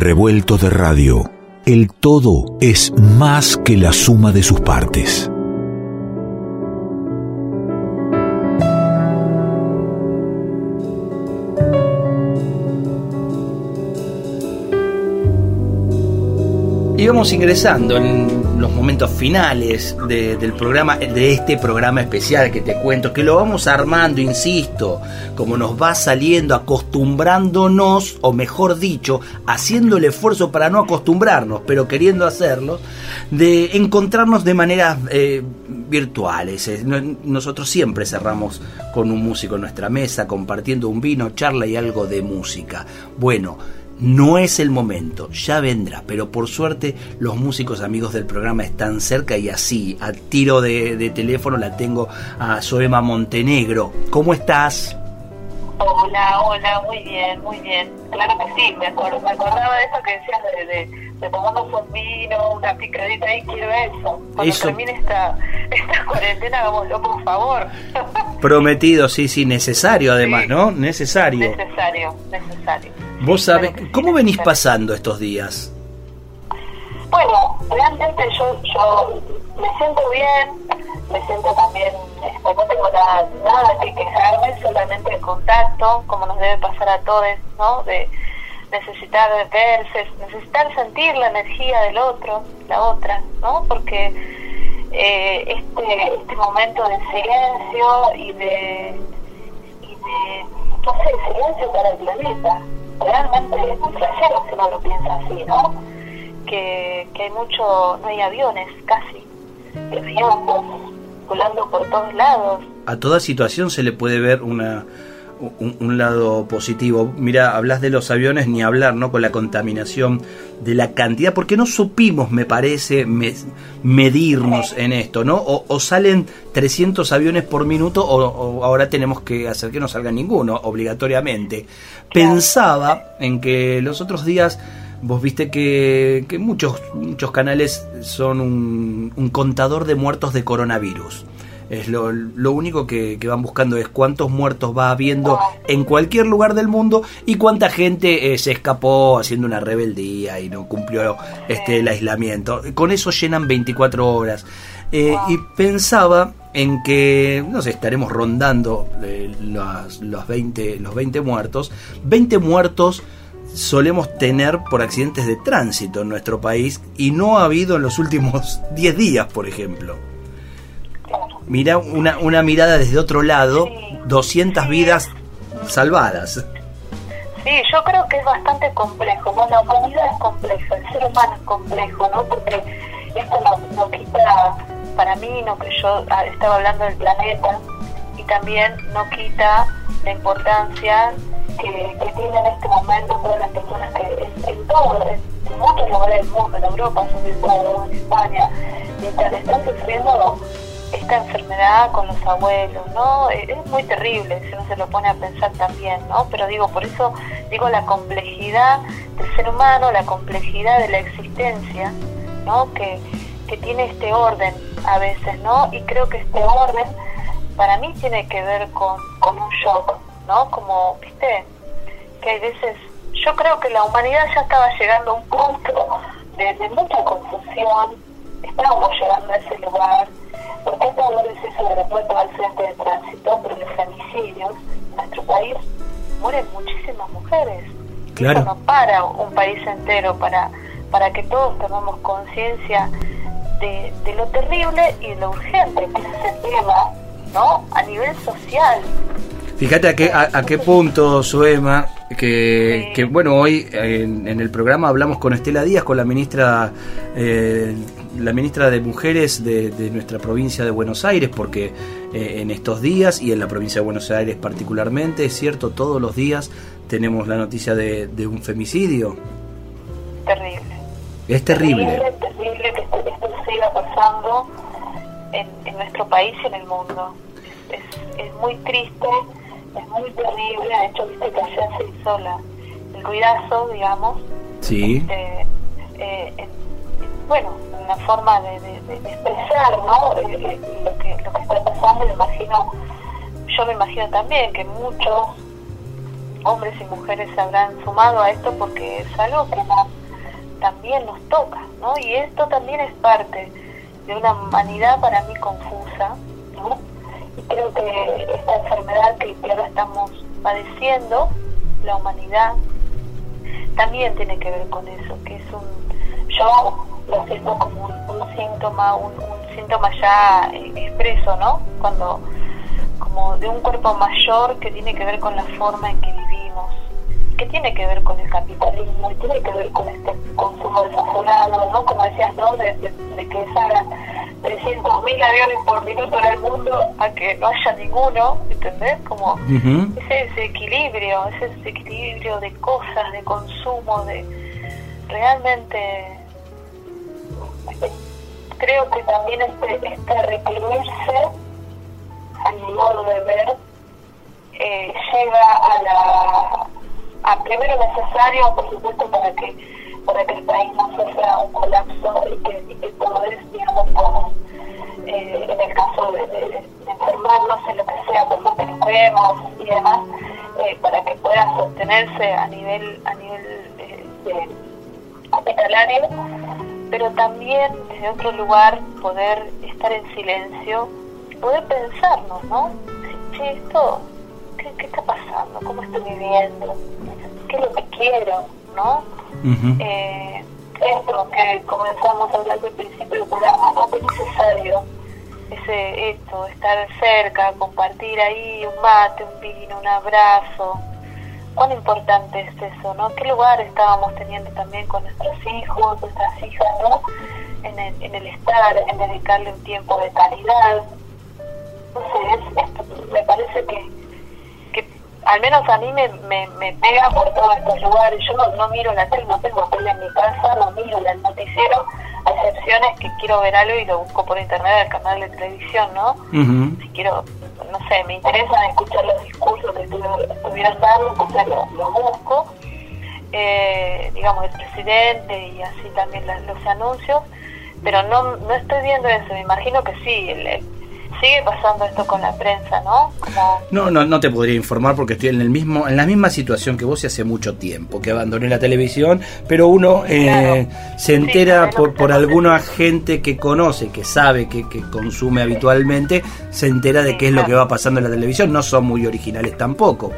Revuelto de radio. El todo es más que la suma de sus partes. Íbamos ingresando en los momentos finales del programa, de este programa especial que te cuento, que lo vamos armando, insisto, como nos va saliendo, acostumbrándonos, o mejor dicho, haciendo el esfuerzo para no acostumbrarnos, pero queriendo hacerlo, de encontrarnos de maneras eh, virtuales. Eh, nosotros siempre cerramos con un músico en nuestra mesa, compartiendo un vino, charla y algo de música. Bueno, no es el momento, ya vendrá, pero por suerte los músicos amigos del programa están cerca y así, a tiro de, teléfono la tengo a Soema Montenegro. ¿Cómo estás? Hola, hola, muy bien, muy bien. Claro que sí, me, acordaba de eso que decías de, de, tomarnos un vino, una picadita y quiero eso. Cuando termine esta, esta cuarentena, hagámoslo, por favor. Prometido, sí, sí, necesario además, ¿no? Necesario. Necesario, necesario. Vos sabés, ¿cómo venís pasando estos días? Bueno, realmente yo, yo me siento bien, me siento también, este, no tengo nada, nada que quejarme, solamente el contacto, como nos debe pasar a todos, ¿no? De necesitar verse, necesitar sentir la energía del otro, la otra, ¿no? Porque eh, este, este momento de silencio y de, y de, no sé, silencio para el planeta, realmente es muy flashero si uno lo piensa así, ¿no? Que, que hay mucho, no hay aviones casi, aviones por todos lados. A toda situación se le puede ver una un, lado positivo. Mira, hablas de los aviones, ni hablar, ¿no? Con la contaminación, de la cantidad, porque no supimos, me parece, medirnos en esto, ¿no? O, salen 300 aviones por minuto o, ahora tenemos que hacer que no salga ninguno, obligatoriamente. Pensaba en que los otros días... Vos viste que, que muchos, muchos canales son un, un contador de muertos de coronavirus. Es lo, único que, van buscando es cuántos muertos va habiendo en cualquier lugar del mundo y cuánta gente eh, se escapó haciendo una rebeldía y no cumplió este el aislamiento. Con eso llenan 24 horas. Eh, y pensaba en que, no sé, estaremos rondando eh, los, los, 20, los 20 muertos. 20 muertos solemos tener por accidentes de tránsito en nuestro país y no ha habido en los últimos 10 días, por ejemplo. Mira una, una mirada desde otro lado, 200 vidas salvadas. Sí, yo creo que es bastante complejo. Bueno, la humanidad es compleja, el ser humano es complejo, ¿no? Porque esto no, quita, para mí, no que yo ah, estaba hablando del planeta, y también no quita la importancia que, que tiene en este momento todas las personas que en, todo, en, muchos lugares del mundo, en Europa, en España, mientras están sufriendo esta enfermedad con los abuelos, ¿no? Eh, es muy terrible si uno se lo pone a pensar también, ¿no? Pero digo, por eso digo la complejidad del ser humano, la complejidad de la existencia, ¿no? Que, que tiene este orden a veces, ¿no? Y creo que este orden para mí tiene que ver con, con un shock, ¿no? Como, viste, que hay veces, yo creo que la humanidad ya estaba llegando a un punto de, de mucha confusión, estábamos llegando a ese lugar porque qué todo es el aeropuerto al frente de tránsito? Por los femicidios en nuestro país mueren muchísimas mujeres. Claro. no para un país entero para, para que todos tomemos conciencia de, de, lo terrible y de lo urgente que es ese tema, ¿no? A nivel social. Fíjate a qué, a, qué punto, Suema, que, que bueno, hoy en, en, el programa hablamos con Estela Díaz, con la ministra eh, la ministra de Mujeres de, nuestra provincia de Buenos Aires, porque eh, en estos días y en la provincia de Buenos Aires particularmente, es cierto, todos los días tenemos la noticia de, un femicidio. Terrible. Es terrible. Terrible, terrible que esto, siga pasando en, nuestro país y en el mundo. Es, muy triste, es muy terrible. De hecho, viste que ayer se hizo la, el ruidazo, digamos. Sí. Este, eh, bueno, una forma de, expresar ¿no? Eh, eh, lo, que, lo que está pasando, me imagino, yo me imagino también que muchos hombres y mujeres se habrán sumado a esto porque es algo que también nos toca, ¿no? Y esto también es parte de una humanidad para mí confusa, ¿no? Creo que esta enfermedad que, ahora estamos padeciendo, la humanidad, también tiene que ver con eso, que es un, yo lo siento como un, síntoma, un, un, síntoma ya eh, expreso, ¿no? Cuando, como de un cuerpo mayor que tiene que ver con la forma en que vivimos, que tiene que ver con el capitalismo y tiene que ver con este consumo desaforado, ¿no? Como decías, ¿no? De, que salgan 300.000 aviones por minuto en el mundo a que no haya ninguno, ¿entendés? Como ese desequilibrio, ese desequilibrio de cosas, de consumo, de realmente creo que también este, este reprimirse a mi modo de ver eh, llega a la a primero necesario, por supuesto, para que para que el país no sufra un colapso y que, y que digamos, como eh, en el caso de, de, enfermarnos en lo que sea, que vemos y demás, eh, para que pueda sostenerse a nivel a nivel eh, hospitalario, pero también desde otro lugar poder estar en silencio, poder pensarnos, ¿no? Si, esto, ¿qué, ¿qué, está pasando? ¿Cómo estoy viviendo? Qué es lo que quiero, ¿no? eh, esto que comenzamos a hablar al principio del programa, ¿no? es necesario ese, esto, estar cerca, compartir ahí un mate, un vino, un abrazo. Cuán importante es eso, ¿no? ¿Qué lugar estábamos teniendo también con nuestros hijos, nuestras hijas, ¿no? En el, en el estar, en dedicarle un tiempo de calidad. Sé, es, me parece que al menos a mí me, me, pega por todos estos lugares. Yo no, miro la tele, no tengo tele en mi casa, no miro el noticiero, a excepciones que quiero ver algo y lo busco por internet, el canal de televisión, ¿no? Si quiero, no sé, me interesa escuchar los discursos que estuvieran dando, entonces los busco, eh, digamos, el presidente y así también los anuncios, pero no, no estoy viendo eso, me imagino que sí, el sigue pasando esto con la prensa, ¿no? No, no, no te podría informar porque estoy en el mismo, en la misma situación que vos y hace mucho tiempo que abandoné la televisión, pero uno eh, se entera por, por alguna gente que conoce, que sabe, que, que consume habitualmente, se entera de qué es lo que va pasando en la televisión. No son muy originales tampoco.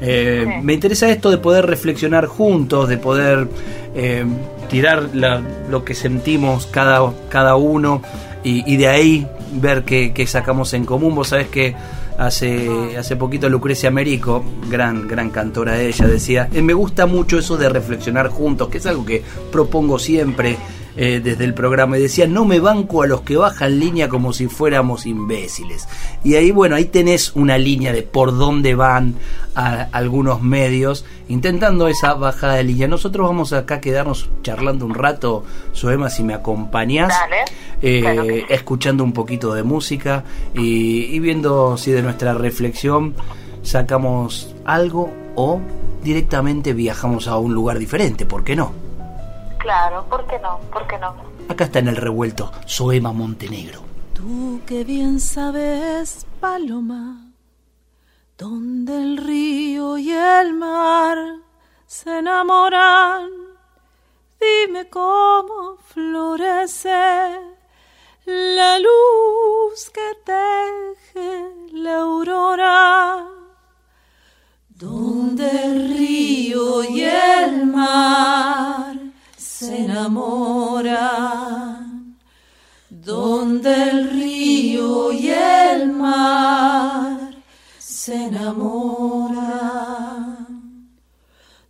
Eh, me interesa esto de poder reflexionar juntos, de poder eh, tirar lo que sentimos cada, cada uno y, de ahí ver qué, sacamos en común. Vos sabés que hace, hace poquito Lucrecia Merico, gran, gran cantora ella, decía, eh, me gusta mucho eso de reflexionar juntos, que es algo que propongo siempre eh, desde el programa y decía, no me banco a los que bajan línea como si fuéramos imbéciles. Y ahí, bueno, ahí tenés una línea de por dónde van a algunos medios intentando esa bajada de línea. Nosotros vamos acá a quedarnos charlando un rato, Soema, si me acompañás, eh, escuchando un poquito de música y, y viendo si de nuestra reflexión sacamos algo o directamente viajamos a un lugar diferente, ¿por qué no? Claro, ¿por qué no? ¿Por qué no? Acá está en el revuelto Soema Montenegro. Tú que bien sabes, Paloma, donde el río y el mar se enamoran, dime cómo florece la luz que teje la aurora, donde el río y el mar se enamoran, donde el río y el mar se enamoran.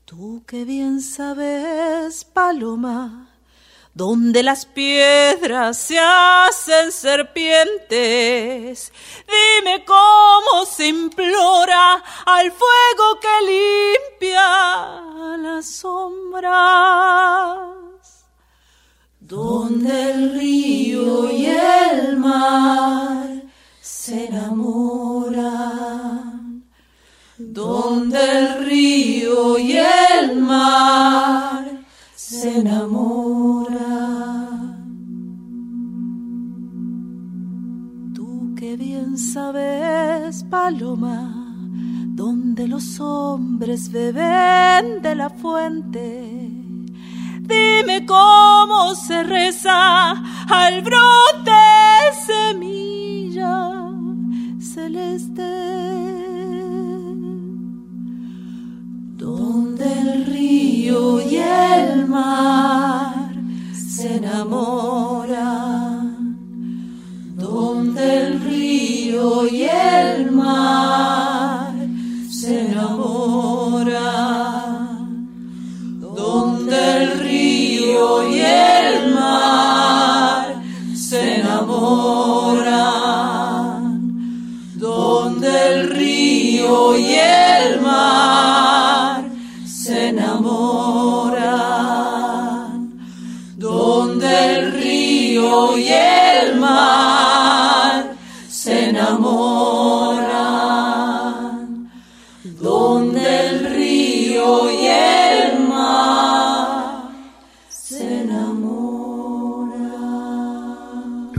Tú que bien sabes, paloma, donde las piedras se hacen serpientes. Dime cómo se implora al fuego que limpia las sombras donde el río y el mar se enamoran, donde el río y el mar se enamoran. Tú que bien sabes, paloma, donde los hombres beben de la fuente. Dime cómo se reza al brote semilla celeste. Se enamoran. Donde el río y el mar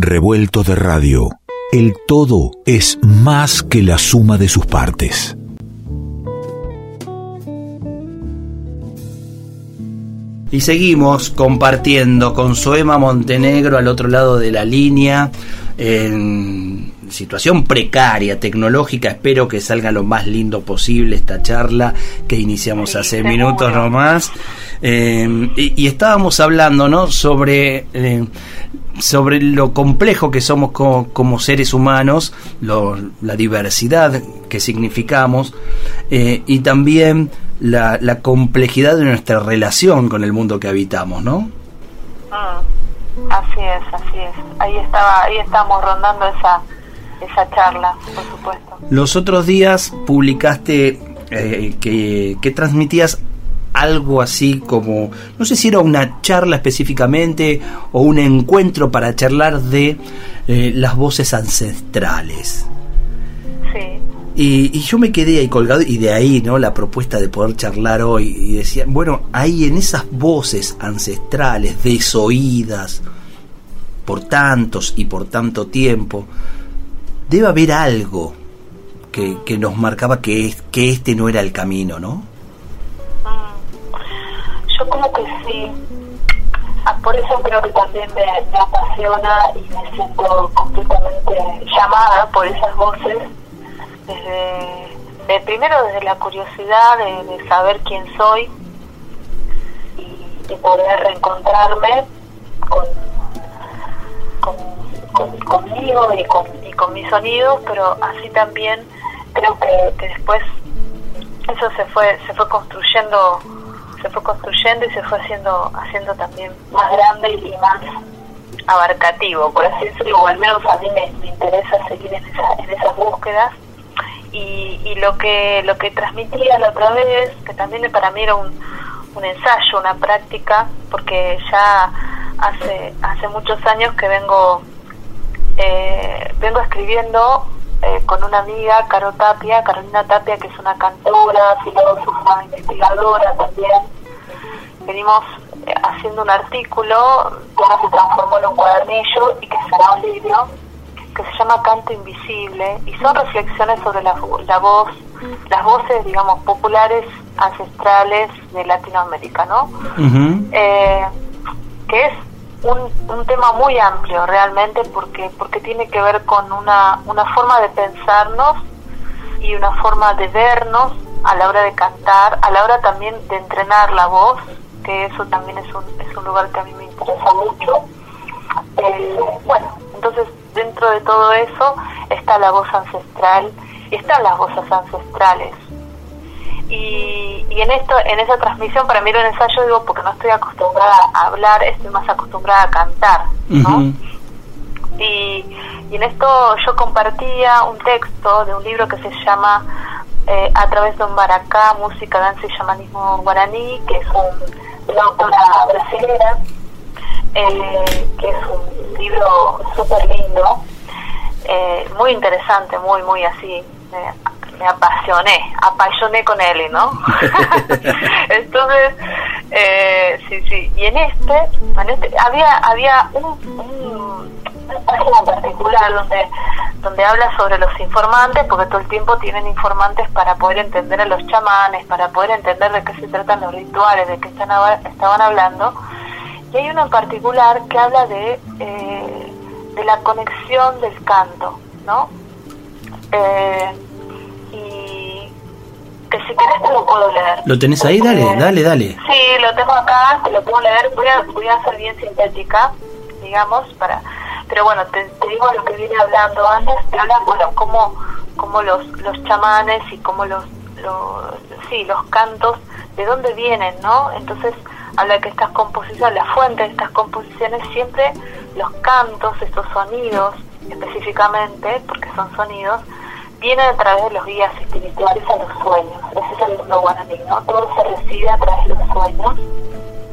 Revuelto de radio. El todo es más que la suma de sus partes. Y seguimos compartiendo con Soema Montenegro al otro lado de la línea, en situación precaria, tecnológica. Espero que salga lo más lindo posible esta charla que iniciamos Sí, hace seguro. minutos nomás. Eh, y, y estábamos hablando, ¿no? Sobre, eh, sobre lo complejo que somos co- como seres humanos, lo- la diversidad que significamos eh, y también la, la complejidad de nuestra relación con el mundo que habitamos, ¿no? Mm, Así es, así es. Ahí estaba, ahí estábamos rondando esa, esa charla, por supuesto. Los otros días publicaste eh, que, que transmitías algo así como, no sé si era una charla específicamente o un encuentro para charlar de eh, las voces ancestrales. Sí, Y, y yo me quedé ahí colgado y de ahí, ¿no? La propuesta de poder charlar hoy y decía, bueno, ahí en esas voces ancestrales, desoídas por tantos y por tanto tiempo, debe haber algo que, que nos marcaba que, es- que este no era el camino, ¿no? yo como que sí. Ah, Por eso creo que también me, apasiona y me siento completamente llamada por esas voces. Desde, de- primero desde la curiosidad de, de saber quién soy y, y poder reencontrarme con, con, con- conmigo y con, y con mis sonidos, pero así también creo que, que después eso se fue se fue construyendo se fue construyendo y se fue haciendo haciendo también más grande y más abarcativo por así decirlo o al menos a mí me, me interesa seguir en, esa, en esas búsquedas. Y, y lo que lo que transmitía la otra vez que también para mí era un, un ensayo una práctica porque ya hace hace muchos años que vengo eh, vengo escribiendo eh, con una amiga, Caro Tapia, Carolina Tapia, que es una cantora, filósofa, investigadora también. Venimos eh, haciendo un artículo que ahora se transformó en un cuadernillo y que será un libro que se llama Canto Invisible y son reflexiones sobre la, la voz, las voces, digamos, populares ancestrales de Latinoamérica, ¿no? Eh, que es un, un tema muy amplio realmente porque porque tiene que ver con una, una forma de pensarnos y una forma de vernos a la hora de cantar, a la hora también de entrenar la voz, que eso también es un, es un lugar que a mí me interesa mucho. Bueno, entonces dentro de todo eso está la voz ancestral y están las voces ancestrales y, y en esto en esa transmisión para mí era un ensayo digo porque no estoy acostumbrada a hablar estoy más acostumbrada a cantar ¿no? Y, y en esto yo compartía un texto de un libro que se llama eh, A través de un baracá, música, danza y shamanismo guaraní, que es un, una autora brasilera, eh, que es un libro súper lindo, eh, muy interesante, muy, muy así, me, apasioné, apasioné con él, ¿no? Entonces, eh, sí, sí, y en este, en este había, había un, un, una página en particular donde donde habla sobre los informantes, porque todo el tiempo tienen informantes para poder entender a los chamanes, para poder entender de qué se tratan los rituales, de qué están, estaban hablando. Y hay uno en particular que habla de, eh, de la conexión del canto, ¿no? Eh, que si querés te lo puedo leer. ¿Lo tenés ahí? Dale, dale, dale. Sí, lo tengo acá, te lo puedo leer. Voy a, voy a ser bien sintética, digamos, para pero bueno, te, digo lo que viene hablando antes, te habla, bueno, como, como los, los chamanes y como los, los, sí, los cantos, de dónde vienen, ¿no? Entonces, habla que estas composiciones, la fuente de estas composiciones, siempre los cantos, estos sonidos, específicamente, porque son sonidos, vienen a través de los guías espirituales a los sueños. Ese es el mundo guaraní, ¿no? Todo se recibe a través de los sueños,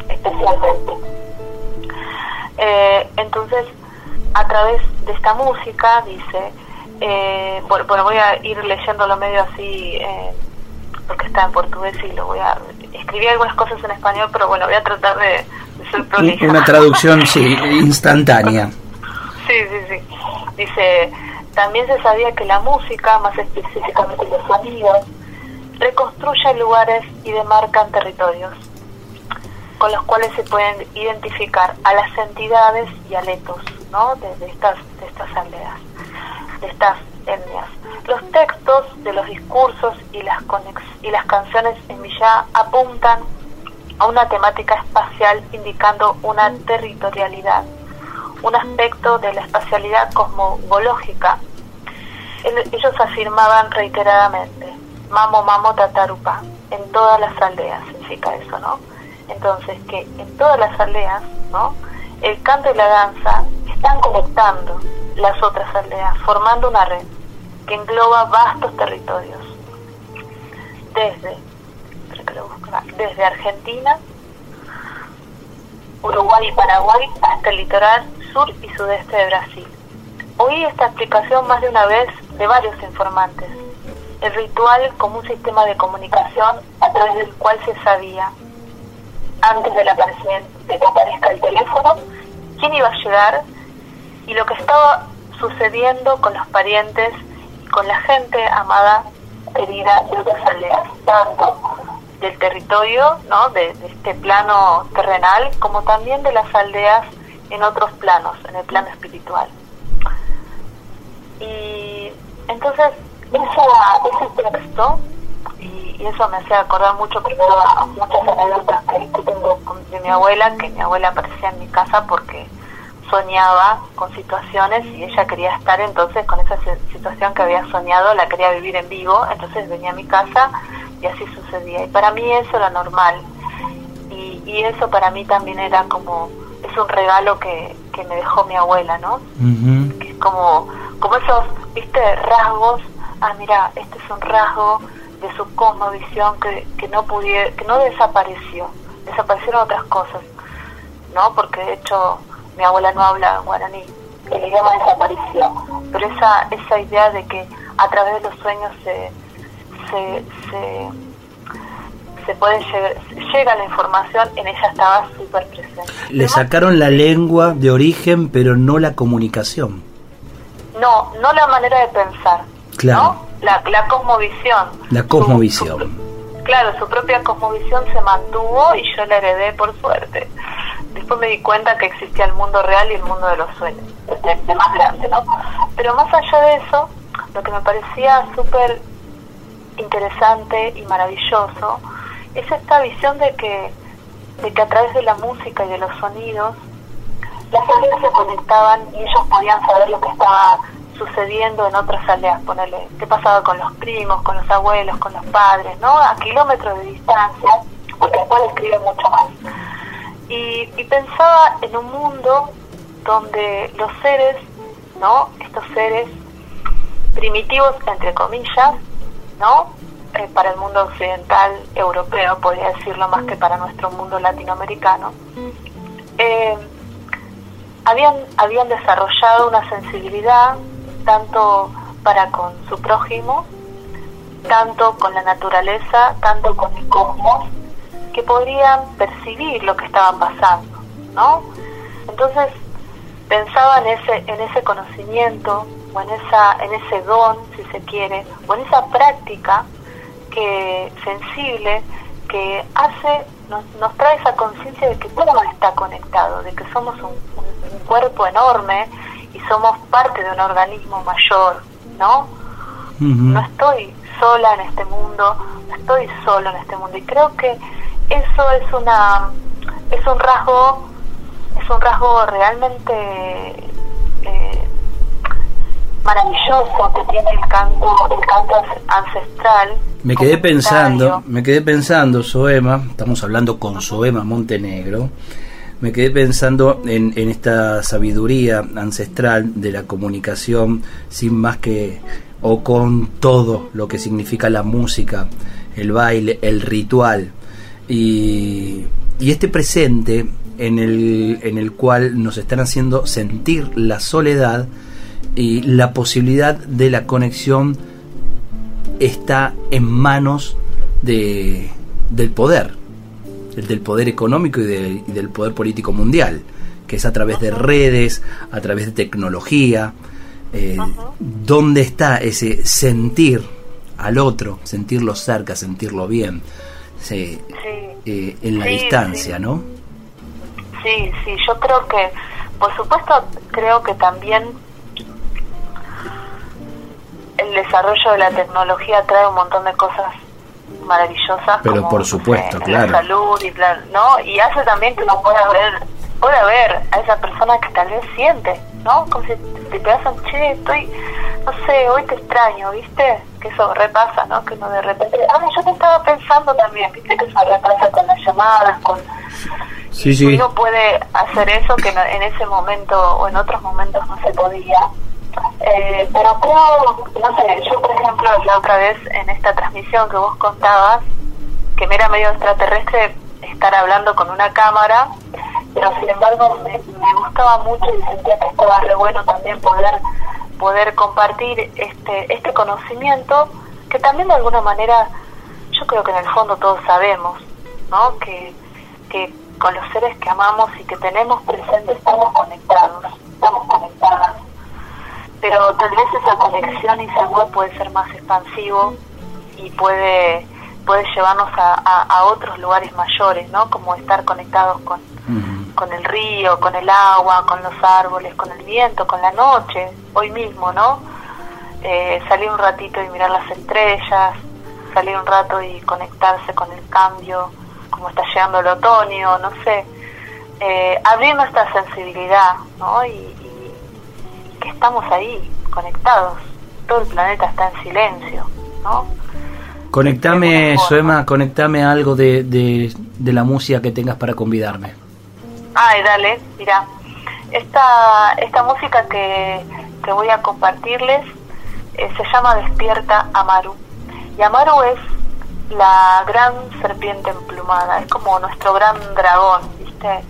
especialmente. Eh, entonces, a través de esta música, dice, eh, bueno, voy a ir leyéndolo medio así, eh, porque está en portugués y lo voy a... Escribí algunas cosas en español, pero bueno, voy a tratar de, ser prolija. Una traducción, sí, instantánea. Sí, sí, sí. Dice, también se sabía que la música, más específicamente los sonidos, reconstruye lugares y demarcan territorios con los cuales se pueden identificar a las entidades y aletos ¿no? de, estas, de estas aldeas, de estas etnias. Los textos de los discursos y las, y las canciones en Villa apuntan a una temática espacial indicando una territorialidad, un aspecto de la espacialidad cosmológica. Ellos afirmaban reiteradamente, mamo, mamo, tatarupa, en todas las aldeas, significa eso, ¿no? Entonces, que en todas las aldeas, ¿no? El canto y la danza están conectando las otras aldeas, formando una red que engloba vastos territorios, desde, desde Argentina, Uruguay y Paraguay hasta el litoral sur y sudeste de Brasil. Oí esta explicación más de una vez de varios informantes. El ritual como un sistema de comunicación a través del cual se sabía antes de que aparezca el teléfono, quién iba a llegar y lo que estaba sucediendo con los parientes y con la gente amada, querida de otras aldeas, tanto del territorio, ¿no? de, este plano terrenal, como también de las aldeas en otros planos, en el plano espiritual. Y entonces, ese texto y, eso me hace acordar mucho primero a muchas anécdotas que, tengo de mi abuela, que mi abuela aparecía en mi casa porque soñaba con situaciones y ella quería estar entonces con esa situación que había soñado, la quería vivir en vivo, entonces venía a mi casa y así sucedía. Y para mí eso era normal. Y, y eso para mí también era como, es un regalo que, que me dejó mi abuela, ¿no? Que es como, como esos, viste, rasgos, ah, mira, este es un rasgo de su cosmovisión que, que no pudiera, que no desapareció, desaparecieron otras cosas, ¿no? Porque de hecho mi abuela no habla guaraní, el idioma desapareció, pero esa, esa idea de que a través de los sueños se, se, se, se puede llegar, llega la información, en ella estaba súper presente. Le sacaron la lengua de origen, pero no la comunicación. No, no la manera de pensar. Claro. La, la cosmovisión. La cosmovisión. claro, su propia cosmovisión se mantuvo y yo la heredé por suerte. Después me di cuenta que existía el mundo real y el mundo de los sueños, de, más grande, ¿no? Pero más allá de eso, lo que me parecía súper interesante y maravilloso es esta visión de que, de que a través de la música y de los sonidos, las aldeas se conectaban y ellos podían saber lo que estaba sucediendo en otras aldeas, ponerle qué pasaba con los primos, con los abuelos, con los padres, ¿no? A kilómetros de distancia, porque después escribe mucho más. Y, y pensaba en un mundo donde los seres, ¿no? Estos seres primitivos, entre comillas, ¿no? Para el mundo occidental europeo, podría decirlo más que para nuestro mundo latinoamericano, eh, habían, habían desarrollado una sensibilidad tanto para con su prójimo, tanto con la naturaleza, tanto con el cosmos, que podrían percibir lo que estaba pasando, ¿no? Entonces pensaba en ese, en ese conocimiento o en, esa, en ese don, si se quiere, o en esa práctica que sensible que hace, nos, nos trae esa conciencia de que todo está conectado, de que somos un, un, cuerpo enorme y somos parte de un organismo mayor, ¿no? No estoy sola en este mundo, no estoy solo en este mundo y creo que eso es una es un rasgo es un rasgo realmente eh, maravilloso que tiene el canto, el canto ancestral. Me quedé pensando, me quedé pensando, Soema, estamos hablando con Soema Montenegro, me quedé pensando en, en esta sabiduría ancestral de la comunicación sin más que o con todo lo que significa la música, el baile, el ritual y, y este presente en el, en el cual nos están haciendo sentir la soledad y la posibilidad de la conexión está en manos de, del poder, del poder económico y, del poder político mundial, que es a través de redes, a través de tecnología, eh, ¿dónde está ese sentir al otro, sentirlo cerca, sentirlo bien, eh, en la distancia, ¿no? Sí, sí, yo creo que, por supuesto, creo que también el desarrollo de la tecnología trae un montón de cosas maravillosas. Pero como, por supuesto, claro. La salud y, ¿no? y hace también que uno pueda ver, pueda ver a esa persona que tal vez siente, ¿no? Como si te pegas un che, estoy, no sé, hoy te extraño, ¿viste? Que eso repasa, ¿no? Que uno de repente, ah, yo te estaba pensando también, ¿viste? Que eso repasa con las llamadas, con Sí, sí. Uno puede hacer eso que en ese momento o en otros momentos no se podía. Eh, pero creo, no sé, yo por ejemplo la otra vez en esta transmisión que vos contabas, que me era medio extraterrestre estar hablando con una cámara, pero sin embargo me, gustaba mucho y sentía que estaba re bueno también poder poder compartir este este conocimiento que también de alguna manera yo creo que en el fondo todos sabemos, ¿no? Que, que con los seres que amamos y que tenemos presentes estamos conectados. Pero tal vez esa conexión y ese amor puede ser más expansivo y puede puede llevarnos a, a, otros lugares mayores, ¿no? Como estar conectados con, con el río, con el agua, con los árboles, con el viento, con la noche, hoy mismo, ¿no? Eh, salir un ratito y mirar las estrellas, salir un rato y conectarse con el cambio, como está llegando el otoño, no sé, eh, abrir nuestra sensibilidad, ¿no? Y, que estamos ahí, conectados. Todo el planeta está en silencio, ¿no? Conectame, Soema, conectame algo de, de, la música que tengas para convidarme. Ay, dale, mira. Esta, esta música que, que voy a compartirles eh, se llama Despierta Amaru. Y Amaru es la gran serpiente emplumada, es como nuestro gran dragón, ¿viste?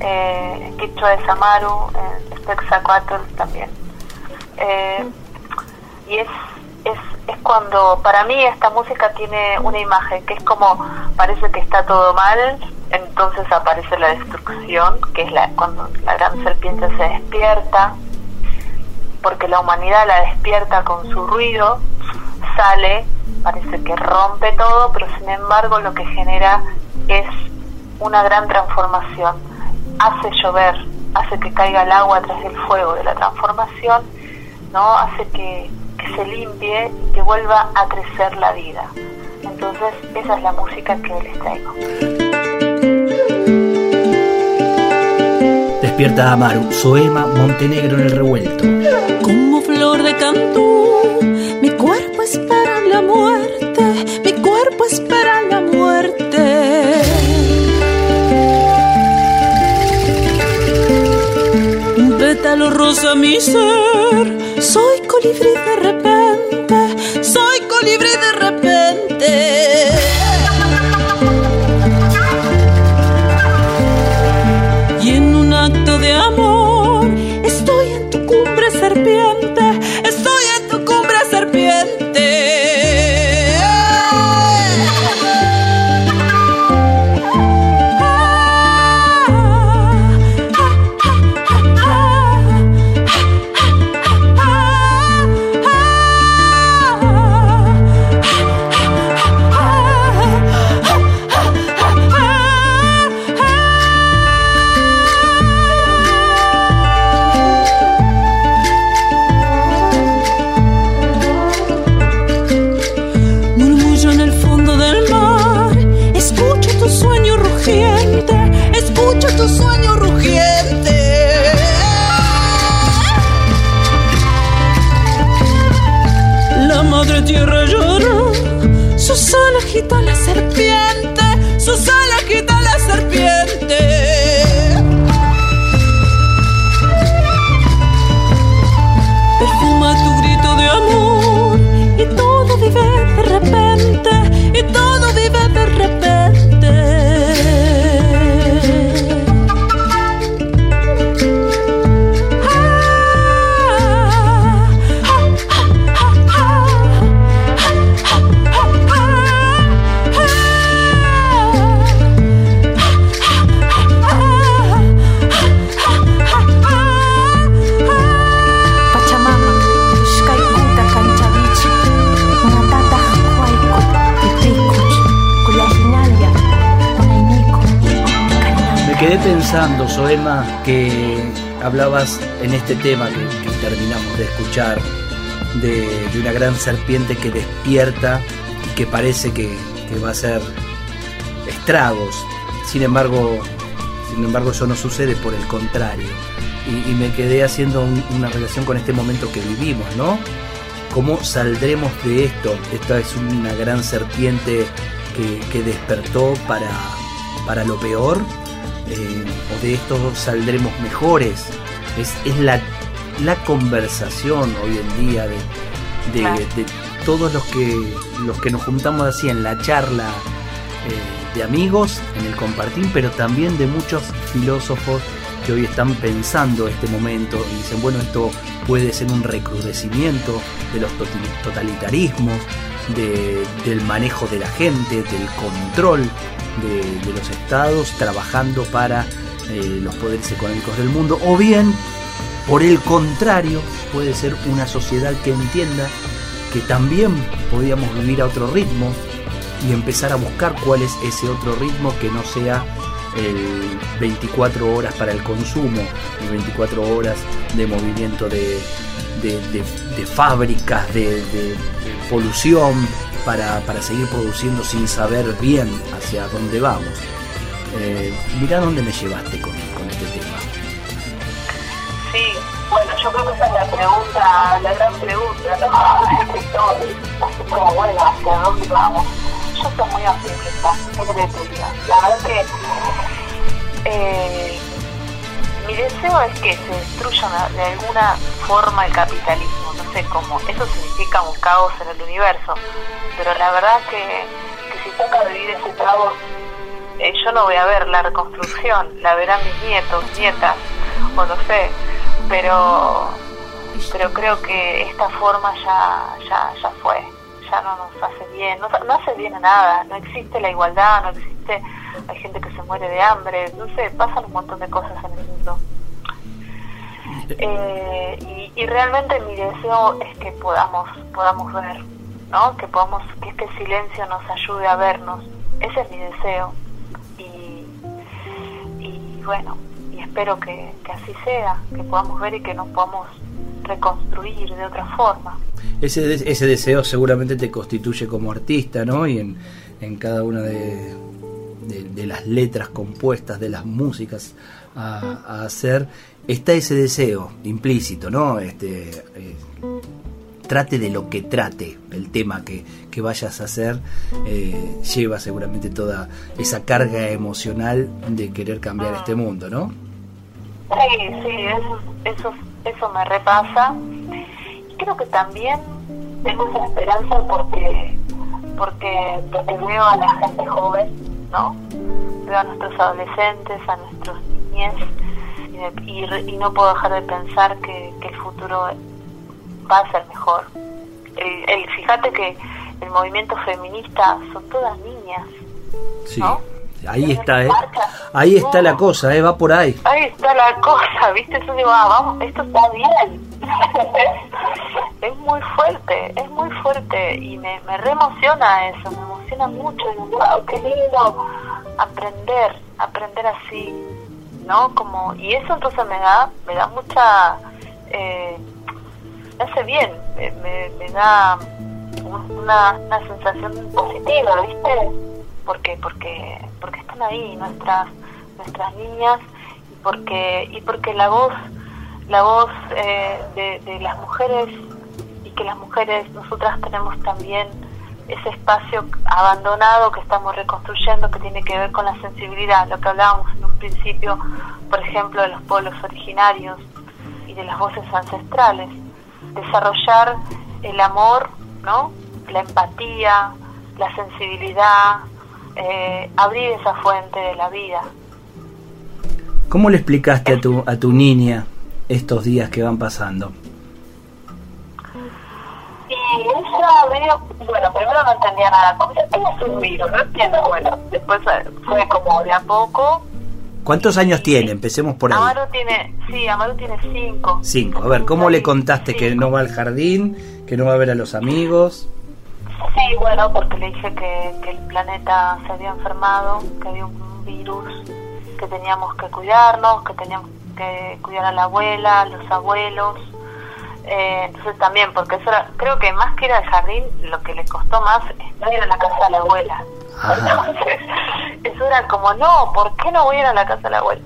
Eh, en Quichua de Samaru, en Texacuatl también. Eh, y es, es, es cuando, para mí esta música tiene una imagen que es como, parece que está todo mal, entonces aparece la destrucción, que es la, cuando la gran serpiente se despierta, porque la humanidad la despierta con su ruido, sale parece que rompe todo, pero sin embargo lo que genera es una gran transformación. Hace llover, hace que caiga el agua tras el fuego de la transformación, ¿no? Hace que, que se limpie y que vuelva a crecer la vida. Entonces, esa es la música que les traigo. Despierta Amaru, Soema Montenegro en el revuelto. Como flor de cantú, mi cuerpo espera la muerte, mi cuerpo espera pétalo rosa mi ser, soy colibrí de repente, pensando, Soema, que hablabas en este tema que, terminamos de escuchar, de, una gran serpiente que despierta y que parece que, va a hacer estragos. Sin embargo, sin embargo, eso no sucede por el contrario. Y, me quedé haciendo una relación con este momento que vivimos, ¿no? ¿Cómo saldremos de esto? Esta es una gran serpiente que, despertó para, para lo peor eh, o de esto saldremos mejores. Es, es la, la, conversación hoy en día de, de, todos los que, los que nos juntamos así en la charla eh, de amigos, en el compartir, pero también de muchos filósofos que hoy están pensando este momento y dicen, bueno, esto puede ser un recrudecimiento de los totalitarismos, del manejo de la gente, del control de, los estados, trabajando para eh, los poderes económicos del mundo, o bien, por el contrario, puede ser una sociedad que entienda que también podíamos vivir a otro ritmo y empezar a buscar cuál es ese otro ritmo que no sea el 24 horas para el consumo y 24 horas de movimiento de, de, fábricas, de, polución, para, seguir produciendo sin saber bien hacia dónde vamos. Eh, mira dónde me llevaste con, este tema. Sí, bueno, yo creo que esa es la pregunta, la gran pregunta, ¿no? Como, bueno, ¿hacia dónde vamos? Yo soy muy optimista, La verdad que eh, mi deseo es que se destruya de alguna forma el capitalismo, no sé cómo, eso significa un caos en el universo, pero la verdad que, que si toca vivir ese caos, eh, yo no voy a ver la reconstrucción, la verán mis nietos, nietas, o no sé, pero pero creo que esta forma ya, ya, ya fue, ya no nos hace bien, no, no hace bien a nada, no existe la igualdad, no existe hay gente que se muere de hambre, no sé, pasan un montón de cosas en el mundo. Eh, y, realmente mi deseo es que podamos podamos ver, ¿no? Que podamos que este silencio nos ayude a vernos. Ese es mi deseo. Y, y bueno, y espero que, que así sea, que podamos ver y que nos podamos reconstruir de otra forma. Ese, ese deseo seguramente te constituye como artista, ¿no? Y en, en cada una de, de, las letras compuestas, de las músicas a, hacer, está ese deseo implícito, ¿no? Este, eh, trate de lo que trate el tema que, que vayas a hacer, eh, lleva seguramente toda esa carga emocional de querer cambiar este mundo, ¿no? Sí, sí, eso, eso, eso me repasa. Y creo que también tengo esa esperanza porque, porque, porque veo a la gente joven ¿no? Veo a nuestros adolescentes, a nuestros niñez y, no puedo dejar de pensar que, el futuro va a ser mejor. El, fíjate que el movimiento feminista son todas niñas. Sí. Ahí está, ¿eh? Ahí está la cosa, ¿eh? Va por ahí. Ahí está la cosa, ¿viste? Eso digo, ah, vamos, esto está bien. es muy fuerte, es muy fuerte y me, me reemociona eso, me emociona mucho. Digo, wow, qué lindo aprender, aprender así, ¿no? Como, y eso entonces me da, me da mucha, eh, me hace bien, me, me, da una, una sensación positiva, ¿viste? Porque porque porque están ahí nuestras nuestras niñas y porque y porque la voz la voz eh, de, de, las mujeres y que las mujeres nosotras tenemos también ese espacio abandonado que estamos reconstruyendo que tiene que ver con la sensibilidad lo que hablábamos en un principio por ejemplo de los pueblos originarios y de las voces ancestrales. Desarrollar el amor no la empatía la sensibilidad eh, abrir esa fuente de la vida. ¿Cómo le explicaste a tu, a tu niña estos días que van pasando? Y ella medio, bueno, primero no entendía nada. es un virus? No entiendo. Bueno, después fue como de a poco. ¿Cuántos años tiene? Empecemos por ahí. Amaru tiene, sí, Amaru tiene cinco. Cinco. A ver, ¿cómo le contaste que no va al jardín, que no va a ver a los amigos? Sí, bueno, porque le dije que, que el planeta se había enfermado, que había un virus que teníamos que cuidarnos, que teníamos que cuidar a la abuela, a los abuelos. Eh, entonces también, porque eso era, creo que más que ir al jardín, lo que le costó más es no ir a la casa de la abuela. Entonces, eso era como, no, ¿por qué no voy a ir a la casa de la abuela?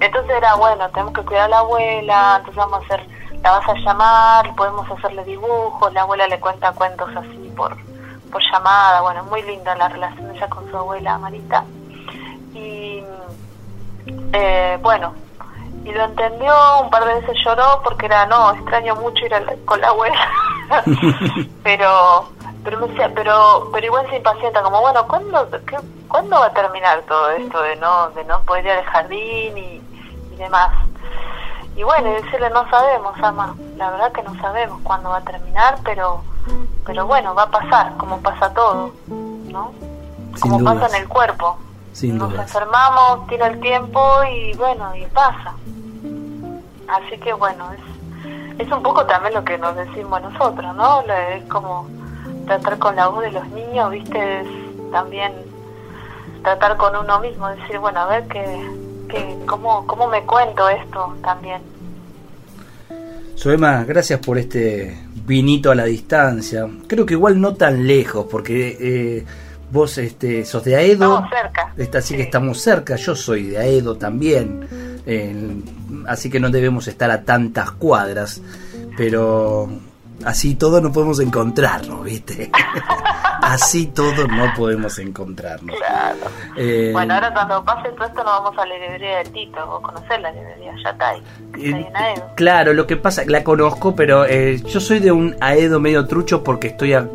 Entonces era, bueno, tenemos que cuidar a la abuela, entonces vamos a hacer, la vas a llamar, podemos hacerle dibujos, la abuela le cuenta cuentos así por, por llamada, bueno, muy linda la relación de ella con su abuela Marita. Y eh, bueno, y lo entendió, un par de veces lloró porque era, no, extraño mucho ir con la abuela, pero pero me decía, pero pero igual se impacienta, como bueno, ¿cuándo, qué, ¿cuándo va a terminar todo esto de no de no poder ir al jardín y, y demás? Y bueno, y decirle, no sabemos, ama, la verdad que no sabemos cuándo va a terminar, pero pero bueno, va a pasar, como pasa todo, ¿no? como pasa en el cuerpo. Nos enfermamos, tira el tiempo y bueno, y pasa. Así que bueno, es, es un poco también lo que nos decimos nosotros, ¿no? Es como tratar con la voz de los niños, ¿viste? Es también tratar con uno mismo, decir, bueno, a ver qué, cómo, cómo me cuento esto también. Soema, gracias por este vinito a la distancia. Creo que igual no tan lejos, porque eh, vos este, sos de Aedo. Estamos cerca. Está, así que estamos cerca. Yo soy de Aedo también. así que no debemos estar a tantas cuadras. Pero así todo no podemos encontrarnos, ¿viste? así todo no podemos encontrarnos. Claro. Eh, bueno, ahora cuando pase todo esto nos vamos a la librería del Tito, vos conocés la librería, ya está ahí, eh, Claro, lo que pasa, la conozco, pero eh, yo soy de un Aedo medio trucho porque estoy a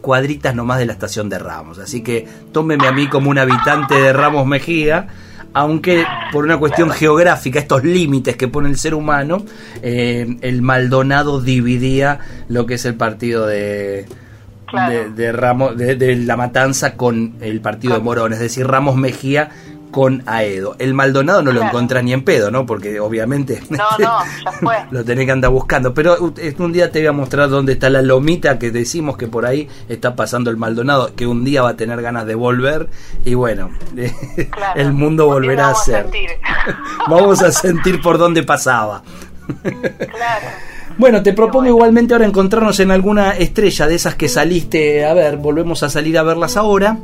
cuadritas nomás de la estación de Ramos, así que tómeme a mí como un habitante de Ramos Mejía aunque por una cuestión geográfica, estos límites que pone el ser humano, eh, el Maldonado dividía lo que es el partido de, de, Ramos, de, La Matanza con el partido de Morón, es decir, Ramos Mejía con Aedo. El Maldonado no lo encontrás ni en pedo, ¿no? Porque obviamente no, no, ya fue. lo tenés que andar buscando. Pero un día te voy a mostrar dónde está la lomita que decimos que por ahí está pasando el Maldonado, que un día va a tener ganas de volver y bueno, el mundo volverá a ser. vamos a sentir por dónde pasaba. claro. Bueno, te propongo igualmente ahora encontrarnos en alguna estrella de esas que saliste a ver, volvemos a salir a verlas ahora.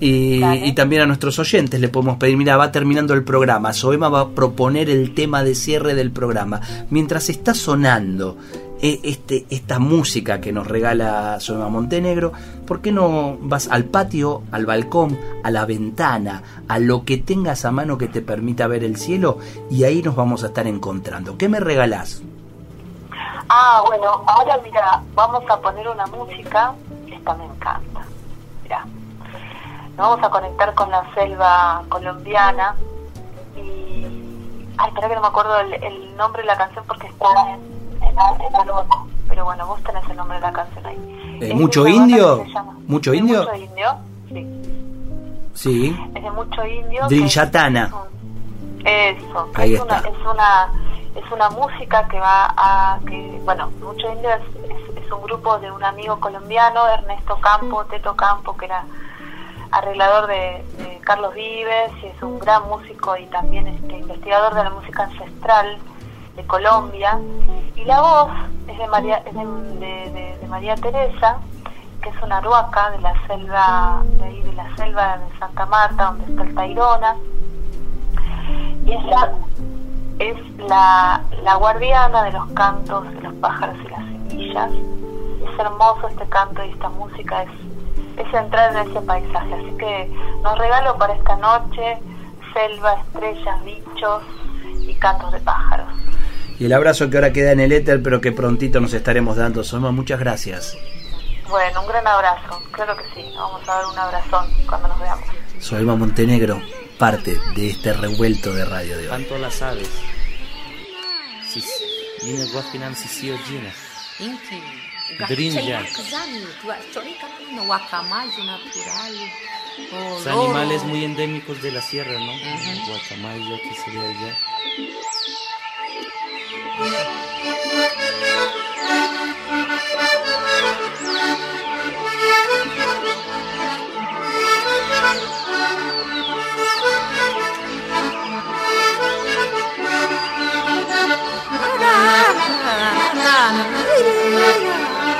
Y, también a nuestros oyentes le podemos pedir, mira, va terminando el programa, Soema va a proponer el tema de cierre del programa. Mientras está sonando eh, este, esta música que nos regala Soema Montenegro, ¿por qué no vas al patio, al balcón, a la ventana, a lo que tengas a mano que te permita ver el cielo y ahí nos vamos a estar encontrando? ¿Qué me regalás? Ah, bueno, ahora mira, vamos a poner una música, esta me encanta. Nos vamos a conectar con la selva colombiana y ay espera que no me acuerdo el, nombre de la canción porque está en, en, pero bueno vos tenés el nombre de la canción ahí. ¿Es mucho indio mucho indio mucho indio sí. Sí. Es de mucho indio Drillatana eso ahí es está. una es una es una música que va a que bueno mucho indio es, es, es un grupo de un amigo colombiano Ernesto Campo Teto Campo que era arreglador de, Carlos Vives y es un gran músico y también este, investigador de la música ancestral de Colombia. Y la voz es de María, de, María Teresa, que es una aruaca de la selva, de ahí de la selva de Santa Marta, donde está el Tairona. Y ella es la, la guardiana de los cantos de los pájaros y las semillas. Es hermoso este canto y esta música, es es entrar en ese paisaje. Así que nos regalo para esta noche selva, estrellas, bichos y cantos de pájaros. Y el abrazo que ahora queda en el éter, pero que prontito nos estaremos dando. Soma, muchas gracias. Bueno, un gran abrazo. Claro que sí. Vamos a dar un abrazón cuando nos veamos. Soyma Montenegro, parte de este revuelto de radio de hoy. Canto las aves. Grinjas. Son animales muy endémicos de la sierra, ¿no? Guacamayo, que sería allá.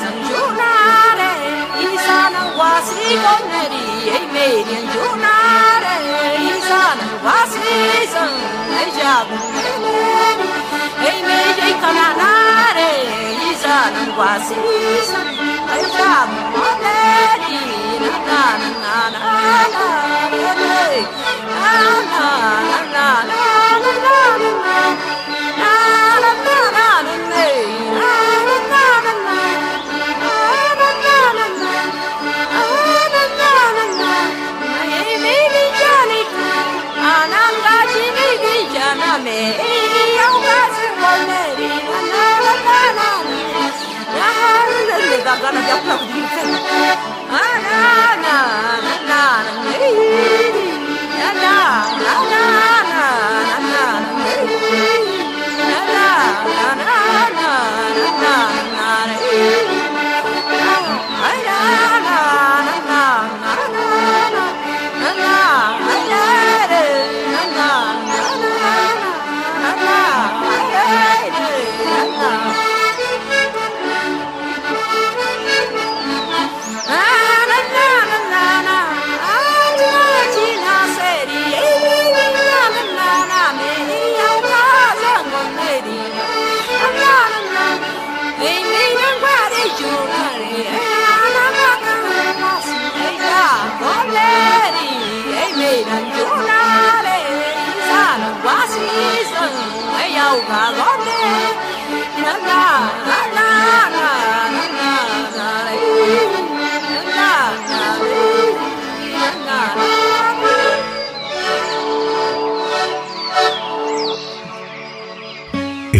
zonjunare isana wasi gonari e meri zonjunare isana wasi zon jabu e meri kananare isana wasi zon jabu meri na na na na na na na na na na na na gonna be up. Na na na na na na na na na Thank you.